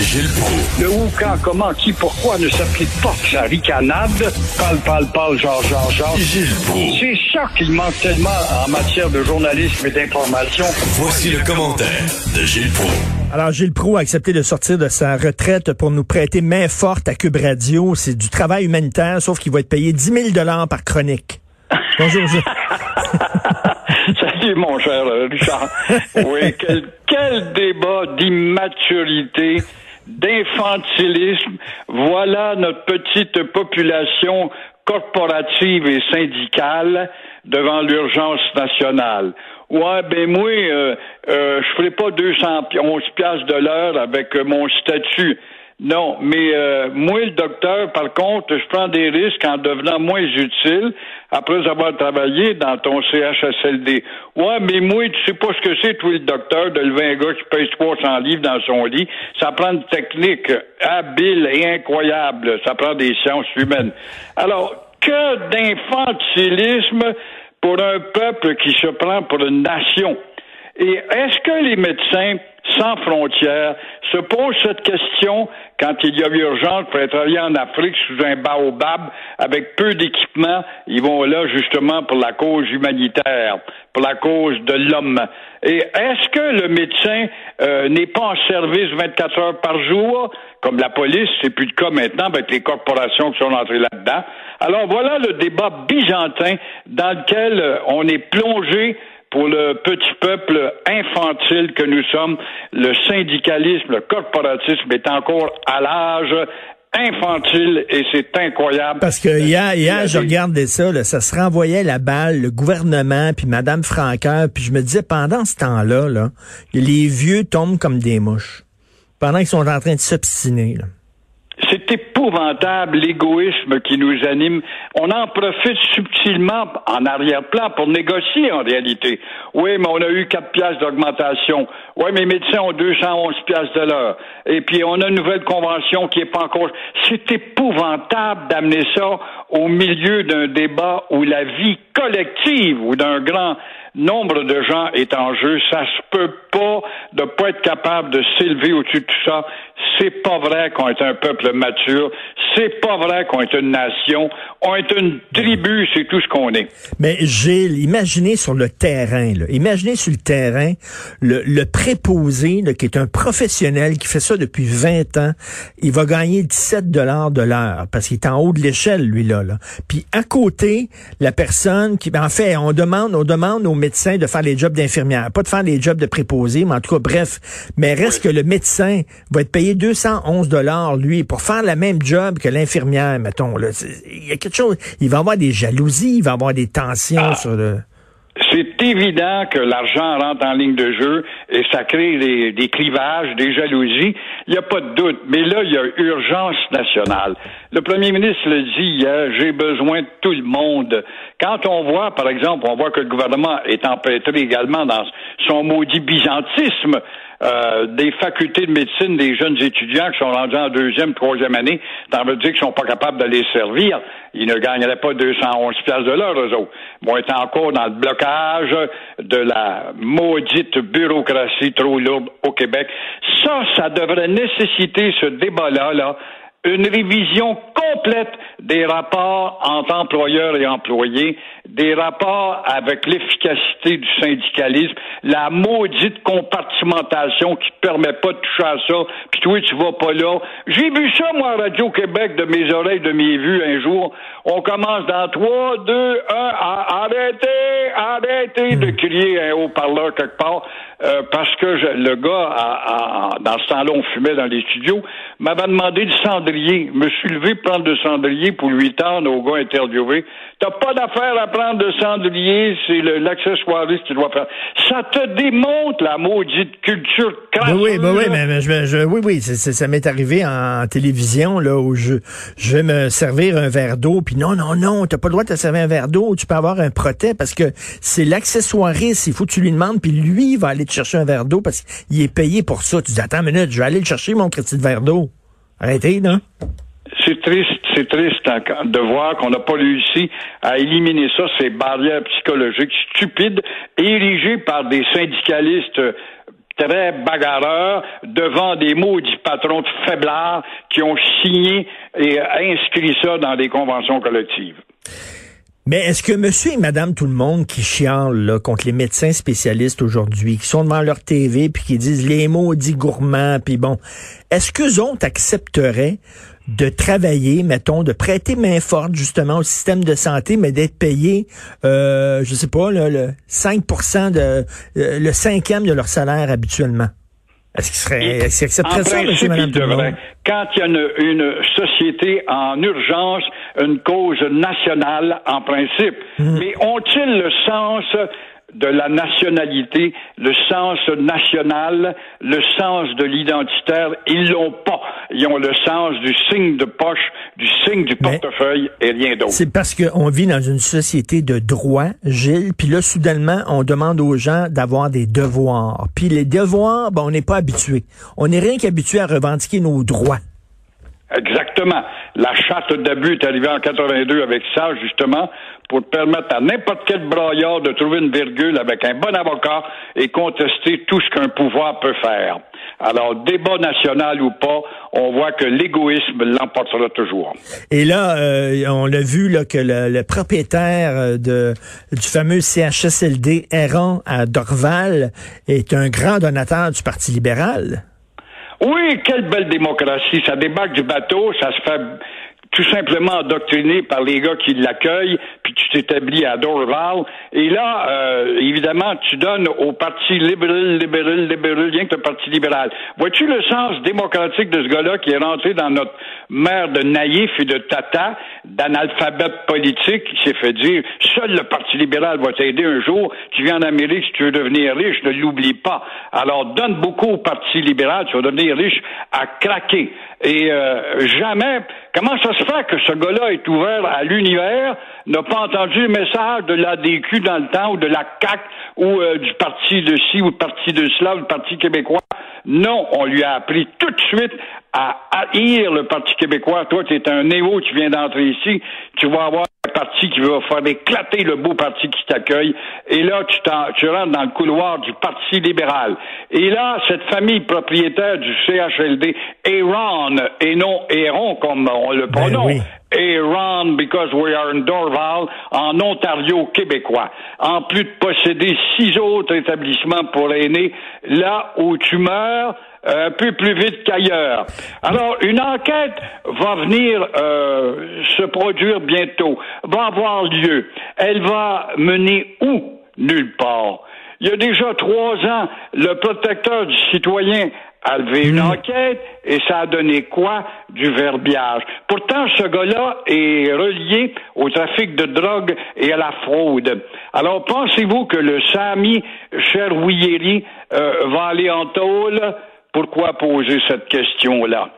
Gilles Proulx. Le où, quand, comment, qui, pourquoi ne s'applique pas que sa ricanade? Parle, parle, parle, genre, genre, genre. Gilles Proulx. C'est ça qu'il manque tellement en matière de journalisme et d'information. Voici le commentaire de Gilles Proulx. Alors, Gilles Proulx a accepté de sortir de sa retraite pour nous prêter main forte à Cube Radio. C'est du travail humanitaire, sauf qu'il va être payé 10 000 par chronique. Bonjour, Gilles. Salut, mon cher euh, Richard. Oui, quel, quel débat d'immaturité, d'infantilisme. Voilà notre petite population corporative et syndicale devant l'urgence nationale. Ouais, ben moi, euh, euh, je ferai pas 211 piastres de l'heure avec mon statut. Non, mais euh, moi, le docteur, par contre, je prends des risques en devenant moins utile après avoir travaillé dans ton CHSLD. Ouais, mais moi, tu sais pas ce que c'est, toi, le docteur, de lever un gars qui pèse 300 livres dans son lit. Ça prend une technique habile et incroyable. Ça prend des sciences humaines. Alors, que d'infantilisme pour un peuple qui se prend pour une nation. Et est-ce que les médecins sans frontières se posent cette question quand il y a urgence pour être travailler en Afrique sous un baobab avec peu d'équipement? Ils vont là justement pour la cause humanitaire, pour la cause de l'homme. Et est-ce que le médecin euh, n'est pas en service 24 heures par jour, comme la police, c'est plus le cas maintenant avec les corporations qui sont entrées là-dedans? Alors voilà le débat byzantin dans lequel euh, on est plongé pour le petit peuple infantile que nous sommes, le syndicalisme, le corporatisme est encore à l'âge infantile et c'est incroyable. Parce que hier, hier je regardais ça, là, ça se renvoyait la balle, le gouvernement, puis Madame Franqueur, puis je me disais, pendant ce temps-là, là, les vieux tombent comme des mouches. Pendant qu'ils sont en train de s'obstiner. Épouvantable l'égoïsme qui nous anime. On en profite subtilement en arrière-plan pour négocier en réalité. Oui, mais on a eu 4 piastres d'augmentation. Oui, les médecins ont 211 piastres de l'heure. Et puis on a une nouvelle convention qui est pas encore. C'est épouvantable d'amener ça au milieu d'un débat où la vie collective ou d'un grand nombre de gens est en jeu. Ça se peut pas de pas être capable de s'élever au-dessus de tout ça. C'est pas vrai qu'on est un peuple mature. C'est pas vrai qu'on est une nation. On est une tribu, c'est tout ce qu'on est. Mais Gilles, imaginez sur le terrain, là, imaginez sur le terrain le, le préposé, là, qui est un professionnel qui fait ça depuis 20 ans, il va gagner 17 dollars de l'heure parce qu'il est en haut de l'échelle, lui là, là. Puis à côté, la personne qui, ben, en fait, on demande, on demande aux médecins de faire les jobs d'infirmière, pas de faire les jobs de préposé, mais en tout cas, bref. Mais reste que le médecin va être payé 211 dollars lui pour faire le même job que l'infirmière, mettons. Là, il y a quelque chose. Il va avoir des jalousies, il va avoir des tensions sur le. C'est évident que l'argent rentre en ligne de jeu et ça crée des, clivages, des jalousies. Il n'y a pas de doute. Mais là, il y a urgence nationale. Le premier ministre l'a dit hier, j'ai besoin de tout le monde. Quand on voit, par exemple, on voit que le gouvernement est empêtré également dans son maudit byzantisme, euh, des facultés de médecine des jeunes étudiants qui sont rendus en deuxième, troisième année, ça veut dire qu'ils sont pas capables de les servir. Ils ne gagneraient pas 211 piastres de l'heure, eux autres. Ils vont être encore dans le blocage de la maudite bureaucratie trop lourde au Québec. Ça, ça devrait nécessiter ce débat-là, là, une révision complète des rapports entre employeurs et employés, des rapports avec l'efficacité du syndicalisme, la maudite compartimentation qui te permet pas de toucher à ça, puis toi, tu vas pas là. J'ai vu ça, moi, à Radio-Québec, de mes oreilles, de mes vues, un jour. On commence dans 3, 2, 1, arrêtez, arrêtez de crier un haut-parleur quelque part, euh, parce que je- le gars, dans ce temps-là, on fumait dans les studios, m'avait demandé du cendrier. Je me suis levé prendre le cendrier pour lui tendre au gars interviewé. T'as pas d'affaire à prendre de cendrier, c'est le- l'accessoiriste qui doit faire. Ça te démontre la maudite culture Ben crasseuse. oui, ben oui, mais, je, je- oui, oui, ça m'est arrivé en, télévision là où je, je vais me servir un verre d'eau, puis non, non, non, t'as pas le droit de te servir un verre d'eau, tu peux avoir un protet parce que c'est l'accessoiriste, il faut que tu lui demandes, puis lui va aller te chercher un verre d'eau parce qu'il est payé pour ça. Tu dis attends une minute, je vais aller le chercher mon de verre d'eau. Arrêtez, non? C'est triste, c'est triste hein, de voir qu'on n'a pas réussi à éliminer ça, ces barrières psychologiques stupides érigées par des syndicalistes euh, très bagarreurs devant des maudits patrons de faiblards qui ont signé et inscrit ça dans des conventions collectives. Mais est-ce que monsieur et madame tout le monde qui chialent contre les médecins spécialistes aujourd'hui, qui sont devant leur TV puis qui disent les maudits gourmands, puis bon, est-ce qu'eux autres accepteraient de travailler, mettons, de prêter main forte justement au système de santé, mais d'être payé, euh, je sais pas, le 5 de euh, le cinquième de leur salaire habituellement? Est-ce qu'il serait, accepterait ça, Quand il y a une, une, société en urgence, une cause nationale en principe, hmm. mais ont-ils le sens de la nationalité, le sens national, le sens de l'identitaire, ils l'ont pas. Ils ont le sens du signe de poche, du signe du portefeuille et rien d'autre. C'est parce qu'on vit dans une société de droit, Gilles, puis là, soudainement, on demande aux gens d'avoir des devoirs. Puis les devoirs, ben, on n'est pas habitué. On n'est rien qu'habitué à revendiquer nos droits. Exactement. La charte d'abus est arrivée en 82 avec ça, justement, pour permettre à n'importe quel braillard de trouver une virgule avec un bon avocat et contester tout ce qu'un pouvoir peut faire. Alors, débat national ou pas, on voit que l'égoïsme l'emportera toujours. Et là, euh, on a vu là, que le, propriétaire euh, de, du fameux CHSLD errant à Dorval est un grand donateur du Parti libéral. Oui, quelle belle démocratie. Ça débarque du bateau, ça se fait tout simplement endoctriné par les gars qui l'accueillent, puis tu t'établis à Dorval. Et là, euh, évidemment, tu donnes au Parti libéral, libéral, libéral, rien que le Parti libéral. Vois-tu le sens démocratique de ce gars-là qui est rentré dans notre mer de naïf et de tata, d'analphabète politique, qui s'est fait dire, seul le Parti libéral va t'aider un jour, tu viens en Amérique, si tu veux devenir riche, ne l'oublie pas. Alors, donne beaucoup au Parti libéral, tu vas devenir riche à craquer. Et euh, jamais, comment ça se fait que ce gars-là est ouvert à l'univers, n'a pas entendu le message de l'ADQ dans le temps, ou de la CAC, ou euh, du parti de ci, ou du parti de cela, ou du parti québécois? Non, on lui a appris tout de suite à haïr le Parti québécois. Toi, tu es un néo, tu viens d'entrer ici, tu vas avoir un parti qui va faire éclater le beau parti qui t'accueille. Et là, tu, tu rentres dans le couloir du Parti libéral. Et là, cette famille propriétaire du CHLD, Aaron, et non Aaron comme on le ben prononce, Aaron, because we are in Dorval, en Ontario québécois. En plus de posséder six autres établissements pour aînés, là où tu meurs, un peu plus vite qu'ailleurs. Alors, une enquête va venir euh, se produire bientôt, va avoir lieu. Elle va mener où? Nulle part. Il y a déjà trois ans, le protecteur du citoyen a levé une hmm. enquête et ça a donné quoi? Du verbiage. Pourtant, ce gars-là est relié au trafic de drogue et à la fraude. Alors, pensez-vous que le Sami Cherouilleri euh, va aller en tôle? Pourquoi poser cette question-là?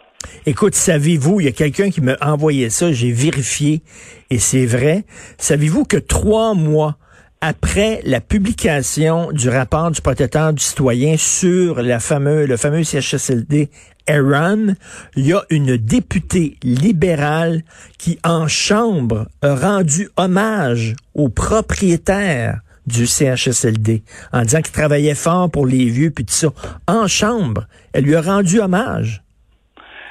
Écoute, savez-vous, il y a quelqu'un qui m'a envoyé ça, j'ai vérifié, et c'est vrai. Savez-vous que trois mois après la publication du rapport du protecteur du citoyen sur la fameux, le fameux CHSLD Aaron, il y a une députée libérale qui, en chambre, a rendu hommage aux propriétaires du CHSLD en disant qu'il travaillait fort pour les vieux puis tout ça. En chambre, elle lui a rendu hommage.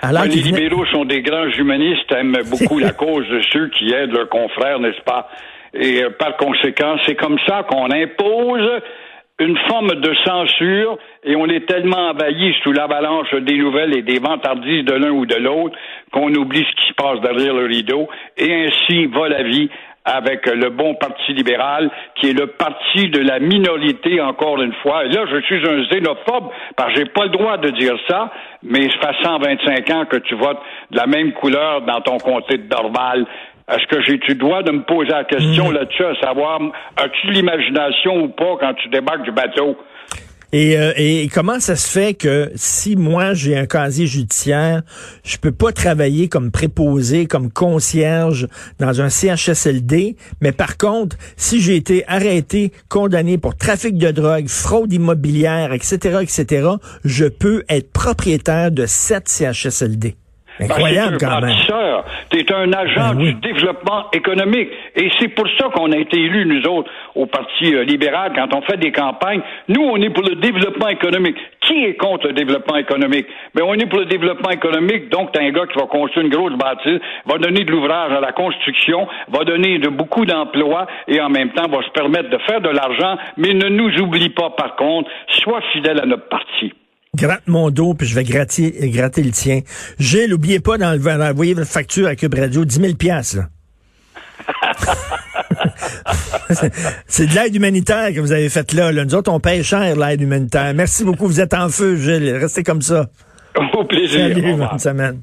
Alors les libéraux sont des grands humanistes, aiment beaucoup la cause de ceux qui aident leurs confrères, n'est-ce pas? Et euh, par conséquent, c'est comme ça qu'on impose une forme de censure et on est tellement envahi sous l'avalanche des nouvelles et des vantardises de l'un ou de l'autre qu'on oublie ce qui se passe derrière le rideau et ainsi va la vie avec le bon Parti libéral, qui est le parti de la minorité, encore une fois. Et là, je suis un xénophobe, parce que j'ai pas le droit de dire ça, mais ça fait 125 ans que tu votes de la même couleur dans ton comté de Dorval. Est-ce que j'ai tu dois de me poser la question mm. là-dessus, à savoir, as-tu l'imagination ou pas quand tu débarques du bateau? Et, euh, et, comment ça se fait que si moi j'ai un casier judiciaire, je peux pas travailler comme préposé, comme concierge dans un CHSLD, mais par contre, si j'ai été arrêté, condamné pour trafic de drogue, fraude immobilière, etc., etc., je peux être propriétaire de sept CHSLD. Incroyable ben, quand même. Tu es un agent ben du développement économique. Et c'est pour ça qu'on a été élus, nous autres, au Parti euh, libéral, quand on fait des campagnes. Nous, on est pour le développement économique. Qui est contre le développement économique? Mais ben, on est pour le développement économique, donc t'as un gars qui va construire une grosse bâtisse, va donner de l'ouvrage à la construction, va donner de beaucoup d'emplois et en même temps va se permettre de faire de l'argent, mais ne nous oublie pas, par contre, sois fidèle à notre parti gratte mon dos, puis je vais gratter, gratter le tien. Gilles, n'oubliez pas d'envoyer votre facture à Cube Radio, 10 000 là. C'est de l'aide humanitaire que vous avez faite là, là. Nous autres, on paye cher l'aide humanitaire. Merci beaucoup. Vous êtes en feu, Gilles. Restez comme ça. Au plaisir. Salut, bonne semaine.